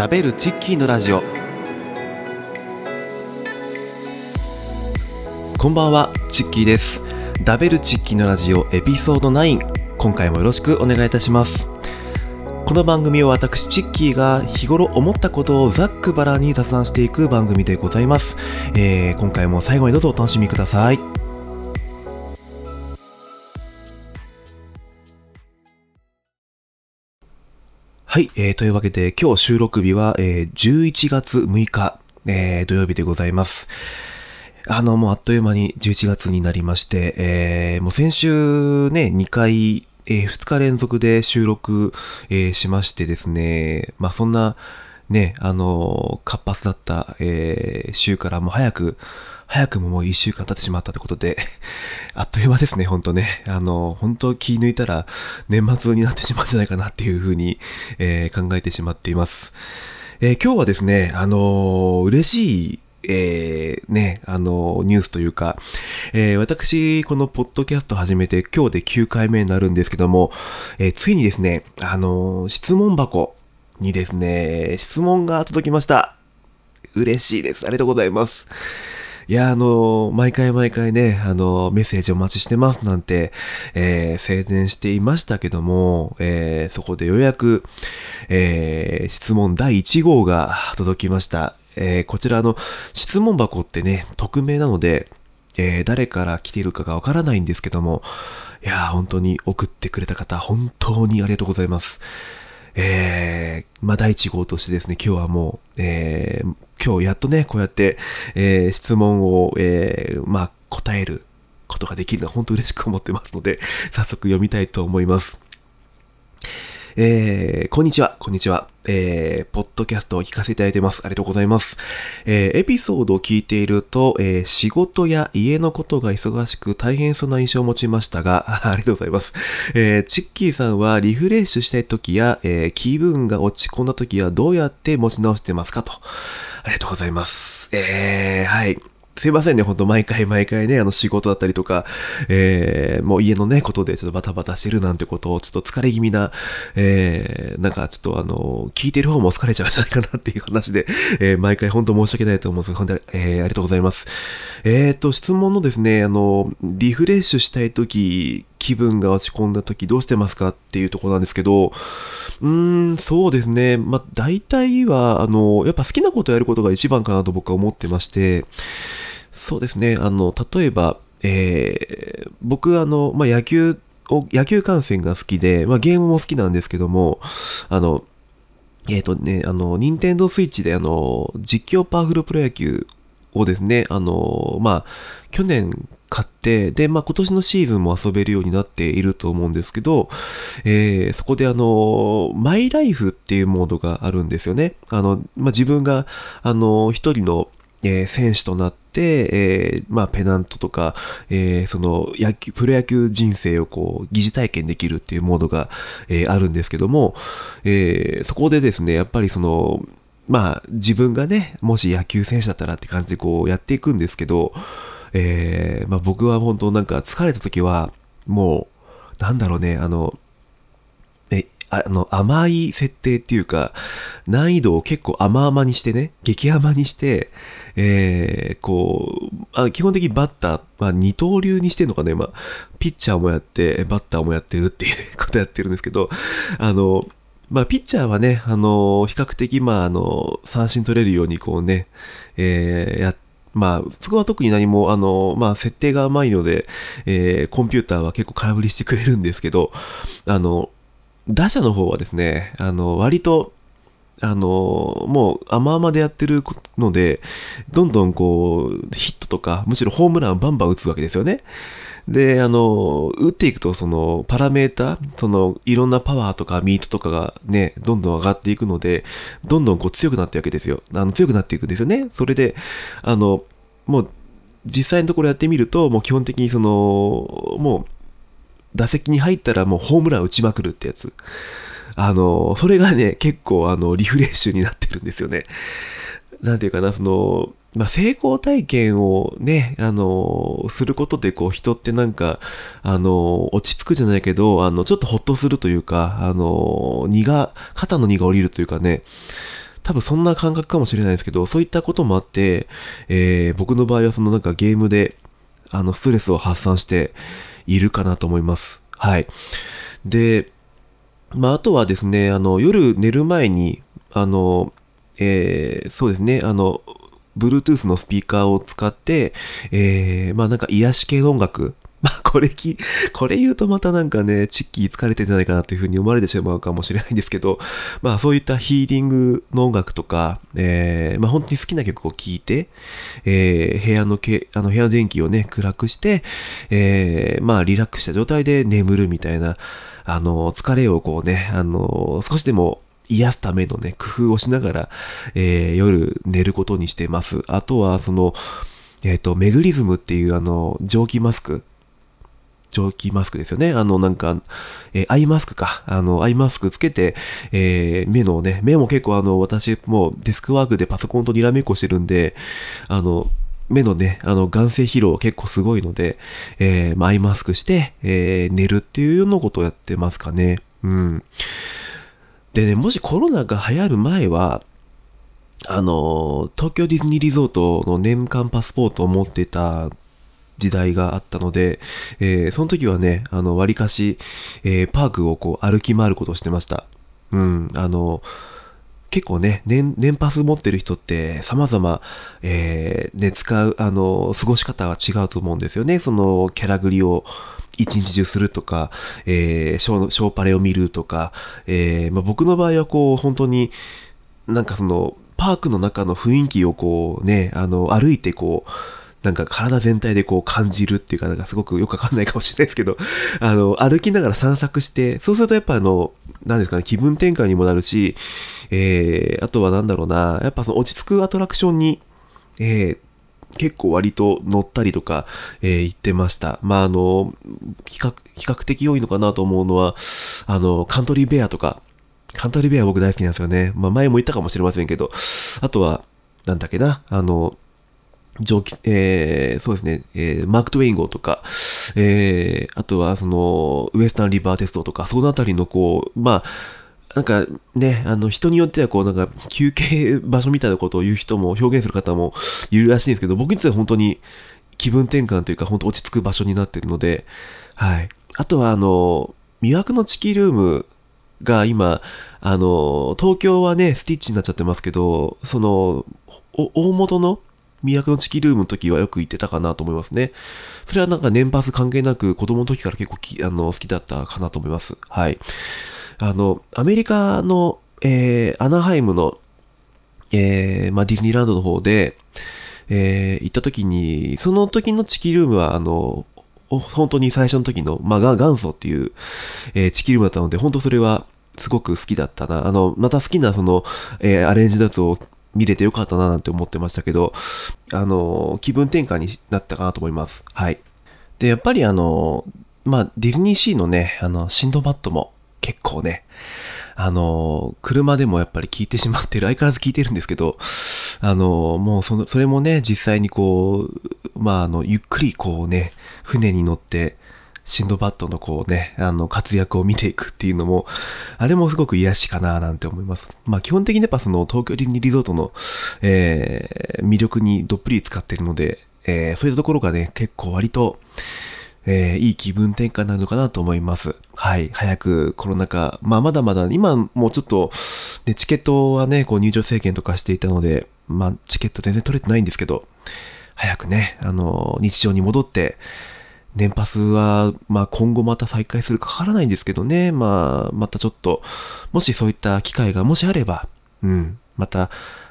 食べるチッキーのラジオ。こんばんはチッキーです。食べるチッキーのラジオエピソード9今回もよろしくお願いいたします。この番組は私チッキーが日頃思ったことをざっくばらに雑談していく番組でございます、えー今回も最後にどうぞお楽しみください。はい、えー、というわけで今日収録日は、えー11月6日、えー土曜日でございます。あの、もうあっという間に11月になりまして、えーもう先週ね、2回、えー2日連続で収録、えーしましてですね、まあそんな、ね、あの、活発だった、えー週からも早く、早くももう1週間経ってしまったということで、あっという間ですね、ほんとね。あの、本当気抜いたら年末になってしまうんじゃないかなっていうふうに、えー考えてしまっています。えー今日はですね、あのー嬉しい、えーね、あのニュースというか、えー私、このポッドキャスト始めて今日で9回目になるんですけども、えーついにですね、あの質問箱にですね、質問が届きました。嬉しいです。ありがとうございます。いや、あの、毎回毎回ね、あの、メッセージお待ちしてますなんて、えー宣伝していましたけども、えーそこでようやく、えー質問第1号が届きました。えーこちらの質問箱ってね、匿名なので、えー誰から来ているかがわからないんですけども、いや、本当に送ってくれた方、本当にありがとうございます。えー、まあ、第1号としてですね、今日はもう、えー、今日やっとね、こうやって、えー質問を、えー、まあ、答えることができるのは本当嬉しく思ってますので、早速読みたいと思います。えー、こんにちは、こんにちは。えー、ポッドキャストを聞かせていただいてます。ありがとうございます。えー、エピソードを聞いていると、えー、仕事や家のことが忙しく大変そうな印象を持ちましたが、ありがとうございます。えー、チッキーさんはリフレッシュしたい時や、えー、気分が落ち込んだ時はどうやって持ち直してますかと。ありがとうございます。えー、はい。すいませんね、ほんと毎回毎回ね、あの仕事だったりとか、えー、もう家のね、ことでちょっとバタバタしてるなんてことを、ちょっと疲れ気味な、えー、なんかちょっとあの、聞いてる方も疲れちゃうんじゃないかなっていう話で、えー、毎回本当申し訳ないと思うんですけど、本当に、えー、ありがとうございます。えーと、質問のですね、あの、リフレッシュしたいとき、気分が落ち込んだときどうしてますかっていうとこなんですけど、うーん、そうですね。まあ、大体は、あの、やっぱ好きなことやることが一番かなと僕は思ってまして、そうですね。あの、例えば、えー僕、あの、まあ、野球を、野球観戦が好きで、まあ、ゲームも好きなんですけども、あの、えっ、とね、あの、ニンテンドースイッチで、あの、実況パワフルプロ野球をですね、あの、まあ、去年買って、で、まあ、今年のシーズンも遊べるようになっていると思うんですけど、えーそこであの、マイライフっていうモードがあるんですよね。あの、まあ、自分が、あの、一人の、えー選手となって、えーまあ、ペナントとか、えーその、野球、プロ野球人生をこう、疑似体験できるっていうモードが、えーあるんですけども、えーそこでですね、やっぱりその、まあ、自分がね、もし野球選手だったらって感じでこう、やっていくんですけど、えーまあ、僕は本当なんか疲れた時は、もう、なんだろうね、あの、あの、甘い設定っていうか、難易度を結構甘々にしてね、激甘にして、えー、こう、あ基本的にバッター、まあ二刀流にしてんのかね、まあ、ピッチャーもやって、バッターもやってるっていうことやってるんですけど、あの、まあ、ピッチャーはね、あの、比較的、まあ、あの、三振取れるように、こうね、えーや、まあ、そこは特に何も、あの、まあ、設定が甘いので、えーコンピューターは結構空振りしてくれるんですけど、あの、打者の方はですね、あの、割と、あの、もう甘々でやってるので、どんどんこう、ヒットとか、むしろホームランバンバン打つわけですよね。で、あの、打っていくと、その、パラメータ、その、いろんなパワーとかミートとかがね、どんどん上がっていくので、どんどんこう強くなっていくわけですよ。あの、強くなっていくんですよね。それで、あの、もう、実際のところやってみると、もう基本的にその、もう、打席に入ったらもうホームラン打ちまくるってやつ。あの、それがね、結構あの、リフレッシュになってるんですよね。なんていうかな、その、まあ、成功体験をね、あの、することで、こう、人ってなんか、あの、落ち着くじゃないけど、あの、ちょっとほっとするというか、あの、荷が、肩の荷が下りるというかね、多分そんな感覚かもしれないですけど、そういったこともあって、えー、僕の場合はそのなんかゲームで、あの、ストレスを発散しているかなと思います。はい。で、まあ、あとはですね、あの、夜寝る前に、あの、えー、そうですね、あの、Bluetooth のスピーカーを使って、えー、まあなんか癒し系の音楽、まあ、これき、これ言うとまたなんかね、チッキー疲れてんじゃないかなというふうに思われてしまうかもしれないんですけど、まあそういったヒーリングの音楽とか、えー、まあ本当に好きな曲を聴いて、えー、部屋のけ、あの部屋の電気をね、暗くして、えー、まあリラックスした状態で眠るみたいな、あの、疲れをこうね、あの、少しでも癒すためのね、工夫をしながら、えー、夜寝ることにしてます。あとは、その、えっ、ー、と、メグリズムっていうあの、蒸気マスク。蒸気マスクですよね。あの、なんか、えー、アイマスクか。あの、アイマスクつけて、えー、目のね、目も結構あの、私もうデスクワークでパソコンとにらめっこしてるんで、あの、目のね、あの、眼性疲労結構すごいので、えー、まあ、アイマスクして、えー、寝るっていうようなことをやってますかね。うん。でね、もしコロナが流行る前は、あの、東京ディズニーリゾートの年間パスポートを持ってた時代があったので、えー、その時はね、あの、割かし、えー、パークをこう歩き回ることをしてました。うん、あの、結構ね、年、年パス持ってる人って様々、えー、ね、使う、あの、過ごし方は違うと思うんですよね。その、キャラグリを一日中するとか、えー、ショー、ショーパレを見るとか、えー、まあ、僕の場合はこう、本当に、なんかその、パークの中の雰囲気をこうね、あの、歩いてこう、なんか体全体でこう感じるっていうか、なんかすごくよくわかんないかもしれないですけど、あの、歩きながら散策して、そうするとやっぱあの、なんですかね、気分転換にもなるし、えー、あとはなんだろうな、やっぱその落ち着くアトラクションに、えー、結構割と乗ったりとか、えー、行ってました。まあ、あの、比較、比較的多いのかなと思うのは、あの、カントリーベアとか、カントリーベア僕大好きなんですよね。まあ、前も言ったかもしれませんけど、あとは、なんだっけな、あの、蒸気、えー、そうですね、えー、マーク・トウェイン号とか、えー、あとはその、ウエスタン・リバーテストとか、そのあたりのこう、まあ、なんかね、あの人によってはこうなんか休憩場所みたいなことを言う人も表現する方もいるらしいんですけど、僕にとっては本当に気分転換というか本当落ち着く場所になっているので、はい。あとはあの、魅惑のチキルームが今、あの、東京はね、スティッチになっちゃってますけど、その、大元の魅惑のチキルームの時はよく行ってたかなと思いますね。それはなんか年パス関係なく子供の時から結構きあの好きだったかなと思います。はい。あの、アメリカの、えー、アナハイムの、えー、まあ、ディズニーランドの方で、えー、行った時に、その時のチキルームは、あの、本当に最初の時の、まあ、元祖っていう、えー、チキルームだったので、本当それはすごく好きだったな。あの、また好きなその、えー、アレンジのやつを見れてよかったななんて思ってましたけど、あの、気分転換になったかなと思います。はい。で、やっぱりあの、まあ、ディズニーシーのね、あの、シンドバッドも結構ね、あの、車でもやっぱり聞いてしまってる、相変わらず聞いてるんですけど、あの、もうその、それもね、実際にこう、まあ、あの、ゆっくりこうね、船に乗って、シンドバッドのこうね、あの、活躍を見ていくっていうのも、あれもすごく癒しかななんて思います。まあ基本的にやっぱその東京ディズニーリゾートの、えー、魅力にどっぷり使ってるので、えー、そういったところがね、結構割と、えー、いい気分転換なのかなと思います。はい。早くコロナ禍、まあまだまだ、今もうちょっと、ね、チケットはね、こう入場制限とかしていたので、まあチケット全然取れてないんですけど、早くね、あの、日常に戻って、年パスは、まあ今後また再開するかからないんですけどね。まあ、またちょっと、もしそういった機会がもしあれば、うん、また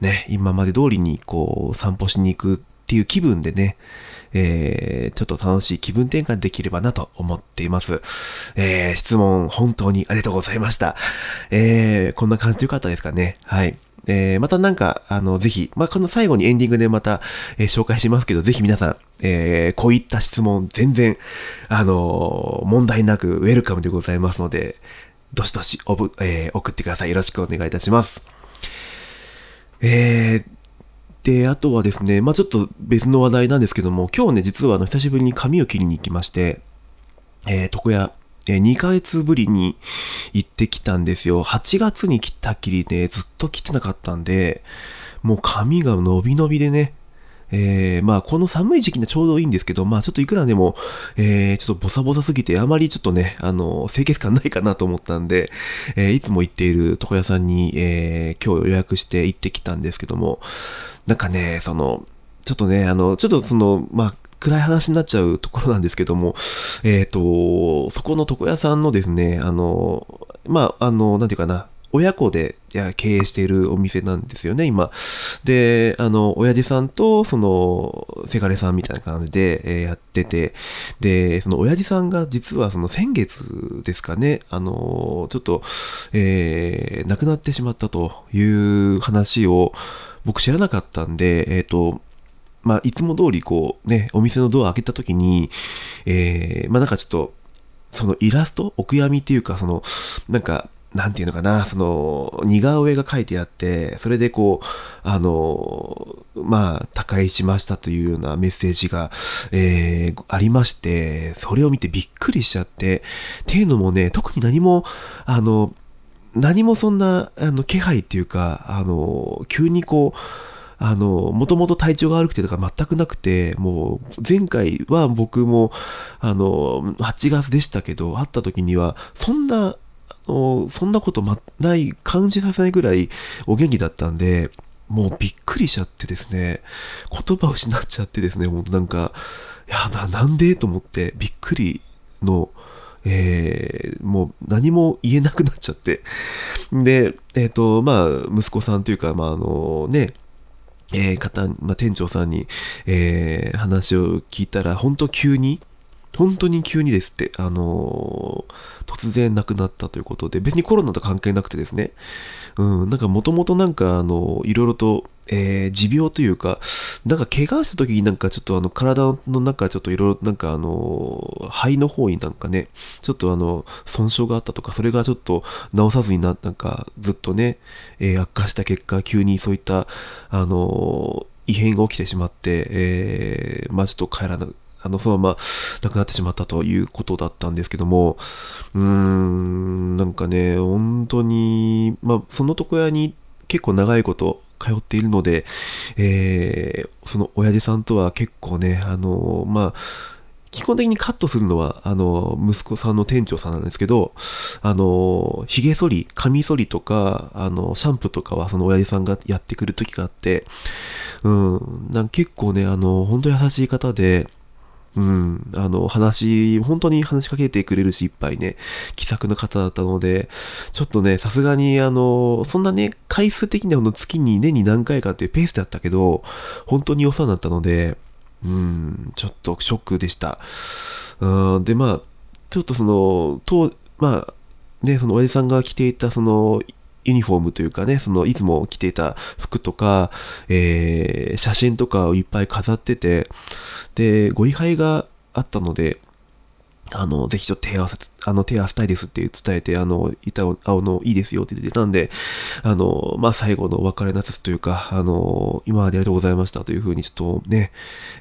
ね、今まで通りにこう散歩しに行くっていう気分でね、えー、ちょっと楽しい気分転換できればなと思っています。えー、質問本当にありがとうございました。えー、こんな感じでよかったですかね。はい。えー、またなんか、あの、ぜひ、まあ、この最後にエンディングでまた、えー、紹介しますけど、ぜひ皆さん、えー、こういった質問、全然、あの問題なくウェルカムでございますので、どしどしおぶ、え送ってください。よろしくお願いいたします。えで、あとはですね、まあ、ちょっと別の話題なんですけども、今日ね、実はあの、久しぶりに髪を切りに行きまして、え床屋、え2ヶ月ぶりに行ってきたんですよ。8月に来たっきりね、ずっと来てなかったんで、もう髪が伸び伸びでね、えー、まあ、この寒い時期にはちょうどいいんですけど、まあ、ちょっといくらでも、えー、ちょっとボサボサすぎて、あまりちょっとね、あの、清潔感ないかなと思ったんで、えー、いつも行っている床屋さんに、えー、今日予約して行ってきたんですけども、なんかね、その、ちょっとね、あの、ちょっとその、まあ、暗い話になっちゃうところなんですけども、えっ、ー、と、そこの床屋さんのですね、あの、まあ、あの、なんていうかな、親子で経営しているお店なんですよね、今。で、あの、親父さんと、その、せがれさんみたいな感じで、えー、やってて、で、その親父さんが実はその先月ですかね、あの、ちょっと、えー、亡くなってしまったという話を僕知らなかったんで、えっ、ー、と、まあ、いつも通りこうね、お店のドア開けた時に、えー、まあなんかちょっと、そのイラストお悔やみっていうか、その、なんか、なんていうのかな、その、似顔絵が書いてあって、それでこう、あの、まあ、他界しましたというようなメッセージが、えー、ありまして、それを見てびっくりしちゃって、っていうのもね、特に何も、あの、何もそんな、あの、気配っていうか、あの、急にこう、あの、もともと体調が悪くてとか全くなくて、もう前回は僕も、あの、8月でしたけど、会った時には、そんなそんなことま、ない、感じさせないぐらいお元気だったんで、もうびっくりしちゃってですね、言葉を失っちゃってですね、もうなんか、いや、な、なんでと思って、びっくりの、えー、もう何も言えなくなっちゃって。で、えっ、ー、と、まあ、息子さんというか、まあ、あのね、えー、方、まあ、店長さんに、えー、話を聞いたら、本当急に、本当に急にですって、あのー、突然亡くなったということで、別にコロナと関係なくてですね、うん、なんかもともとなんか、あの、いろいろと、えー、持病というか、なんか怪我した時になんかちょっとあの体の中ちょっといろいろなんかあの肺の方になんかね、ちょっとあの損傷があったとか、それがちょっと治さずにな、なんかずっとね、えー、悪化した結果、急にそういったあの異変が起きてしまって、えー、まあちょっと帰らなあの、そのまま亡くなってしまったということだったんですけども、うーん、なんかね、本当に、まあ、その床屋に結構長いこと通っているので、えー、その親父さんとは結構ね、あの、まあ、基本的にカットするのは、あの、息子さんの店長さんなんですけど、あの、髭剃り、髪剃りとか、あの、シャンプーとかはその親父さんがやってくる時があって、うん、なん結構ね、あの、本当に優しい方で、うん、あの、話、本当に話しかけてくれるし、いっぱいね、気さくな方だったので、ちょっとね、さすがに、あの、そんなね、回数的には月に年に何回かっていうペースだったけど、本当に良さになったので、うん、ちょっとショックでした。うん、で、まあ、ちょっとその、と、まあ、ね、その親父さんが着ていた、その、ユニフォームというかね、そのいつも着ていた服とか、えー、写真とかをいっぱい飾ってて、で、ご位牌があったので、あの、ぜひちょっと手合わせ、あの、手合わせたいですって伝えて、あの、板を、あの、いいですよって出たんで、あの、まあ、最後のお別れなさつというか、あの、今までありがとうございましたというふうにちょっとね、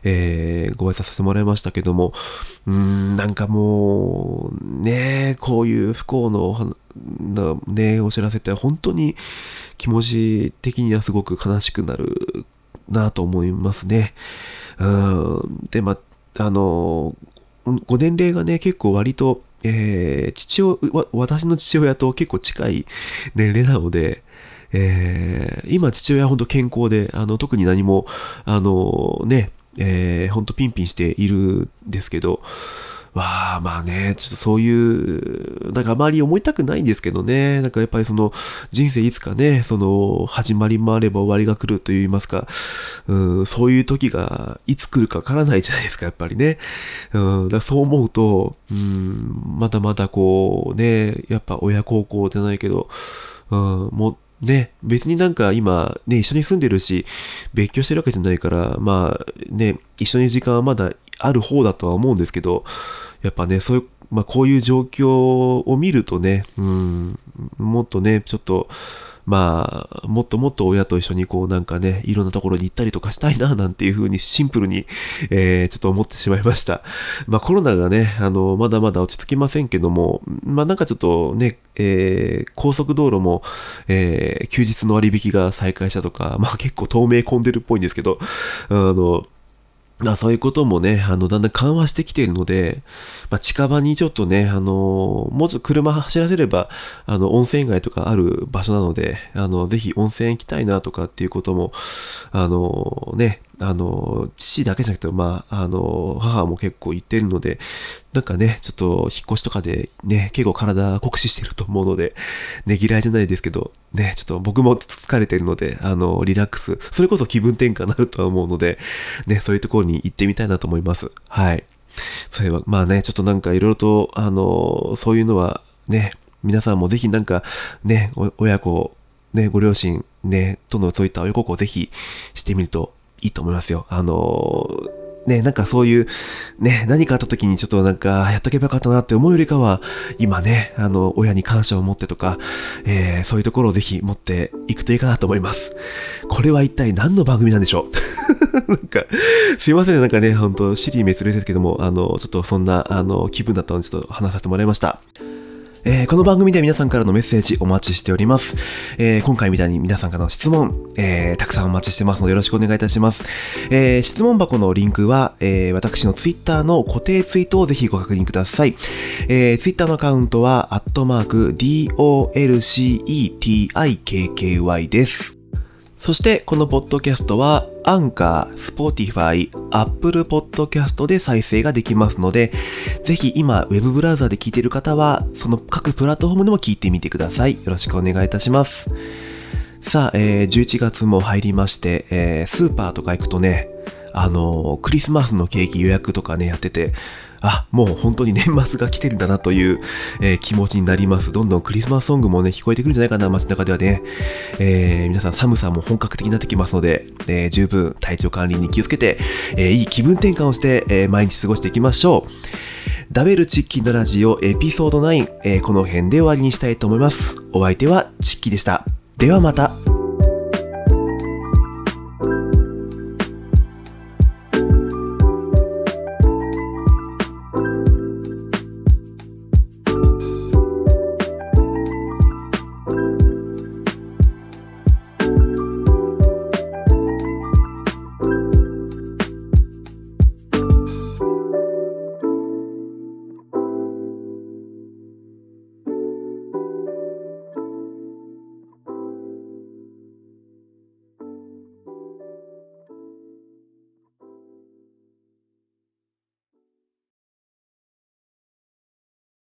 えー、ご挨拶させてもらいましたけども、うん、なんかもう、ね、こういう不幸の、な、ね、お知らせって本当に気持ち的にはすごく悲しくなるなと思いますね。うん。で、まあの、ご年齢がね、結構割と、えー、父親、私の父親と結構近い年齢なので、えー、今父親は本当健康で、あの、特に何も、あの、ね、えー、本当ピンピンしているんですけど、わあ、まあね、ちょっとそういう、なんかあまり思いたくないんですけどね、なんかやっぱりその人生いつかね、その始まりもあれば終わりが来ると言いますか、うん、そういう時がいつ来るかわからないじゃないですか、やっぱりね。うん、だそう思うと、うん、まだまだこうね、やっぱ親孝行じゃないけど、うん、もうね、別になんか今ね、一緒に住んでるし、別居してるわけじゃないから、まあね、一緒に時間はまだある方だとは思うんですけど、やっぱね、そういうまあ、こういう状況を見るとね、うん、もっとね、ちょっと、まあ、もっともっと親と一緒にこうなんかね、いろんなところに行ったりとかしたいな、なんていうふうにシンプルに、えー、ちょっと思ってしまいました。まあコロナがね、あの、まだまだ落ち着きませんけども、まあなんかちょっとね、えー、高速道路も、えー、休日の割引が再開したとか、まあ結構透明混んでるっぽいんですけど、あの、まあそういうこともね、あの、だんだん緩和してきているので、まあ近場にちょっとね、あの、もうちょっと車走らせれば、あの、温泉街とかある場所なので、あの、ぜひ温泉行きたいなとかっていうことも、あの、ね、あの、父だけじゃなくて、まあ、あの、母も結構言ってるので、なんかね、ちょっと引っ越しとかでね、結構体酷使してると思うので、ねぎらいじゃないですけど、ね、ちょっと僕も疲れてるので、あの、リラックス、それこそ気分転換になるとは思うので、ね、そういうところに行ってみたいなと思います。はい。そういえば、まあね、ちょっとなんかいろいろと、あの、そういうのはね、皆さんもぜひなんかね、親子、ね、ご両親、ね、とのそういった親孝行をぜひしてみるといいと思いますよ。あのね、なんかそういう、ね、何かあった時にちょっとなんか、やっとけばよかったなって思うよりかは、今ね、あの、親に感謝を持ってとか、えー、そういうところをぜひ持っていくといいかなと思います。これは一体何の番組なんでしょう？なんか、すいませんね、なんかね、ほんと、シリー滅裂ですけども、あの、ちょっとそんな、あの、気分だったので、ちょっと話させてもらいました。えー、この番組で皆さんからのメッセージお待ちしております。えー、今回みたいに皆さんからの質問、えー、たくさんお待ちしてますのでよろしくお願いいたします。え質問箱のリンクは、え私の Twitter の固定ツイートをぜひご確認ください。え Twitter のアカウントは、アットマーク、DOLCETIKKY です。そして、このポッドキャストは、 Anchor、Spotify、Apple Podcast で再生ができますので、ぜひ今、ウェブブラウザで聞いている方は、その各プラットフォームでも聞いてみてください。よろしくお願いいたします。さあ、えー、11月も入りまして、えー、スーパーとか行くとね、あのー、クリスマスのケーキ予約とかね、やってて、あ、もう本当に年末が来てるんだなという、えー、気持ちになります。どんどんクリスマスソングもね、聞こえてくるんじゃないかな、街中ではね。えー、皆さん寒さも本格的になってきますので、えー、十分体調管理に気をつけて、えいい気分転換をして、え毎日過ごしていきましょう。ダベルチッキーのラジオエピソード9、えこの辺で終わりにしたいと思います。お相手はチッキーでした。ではまた。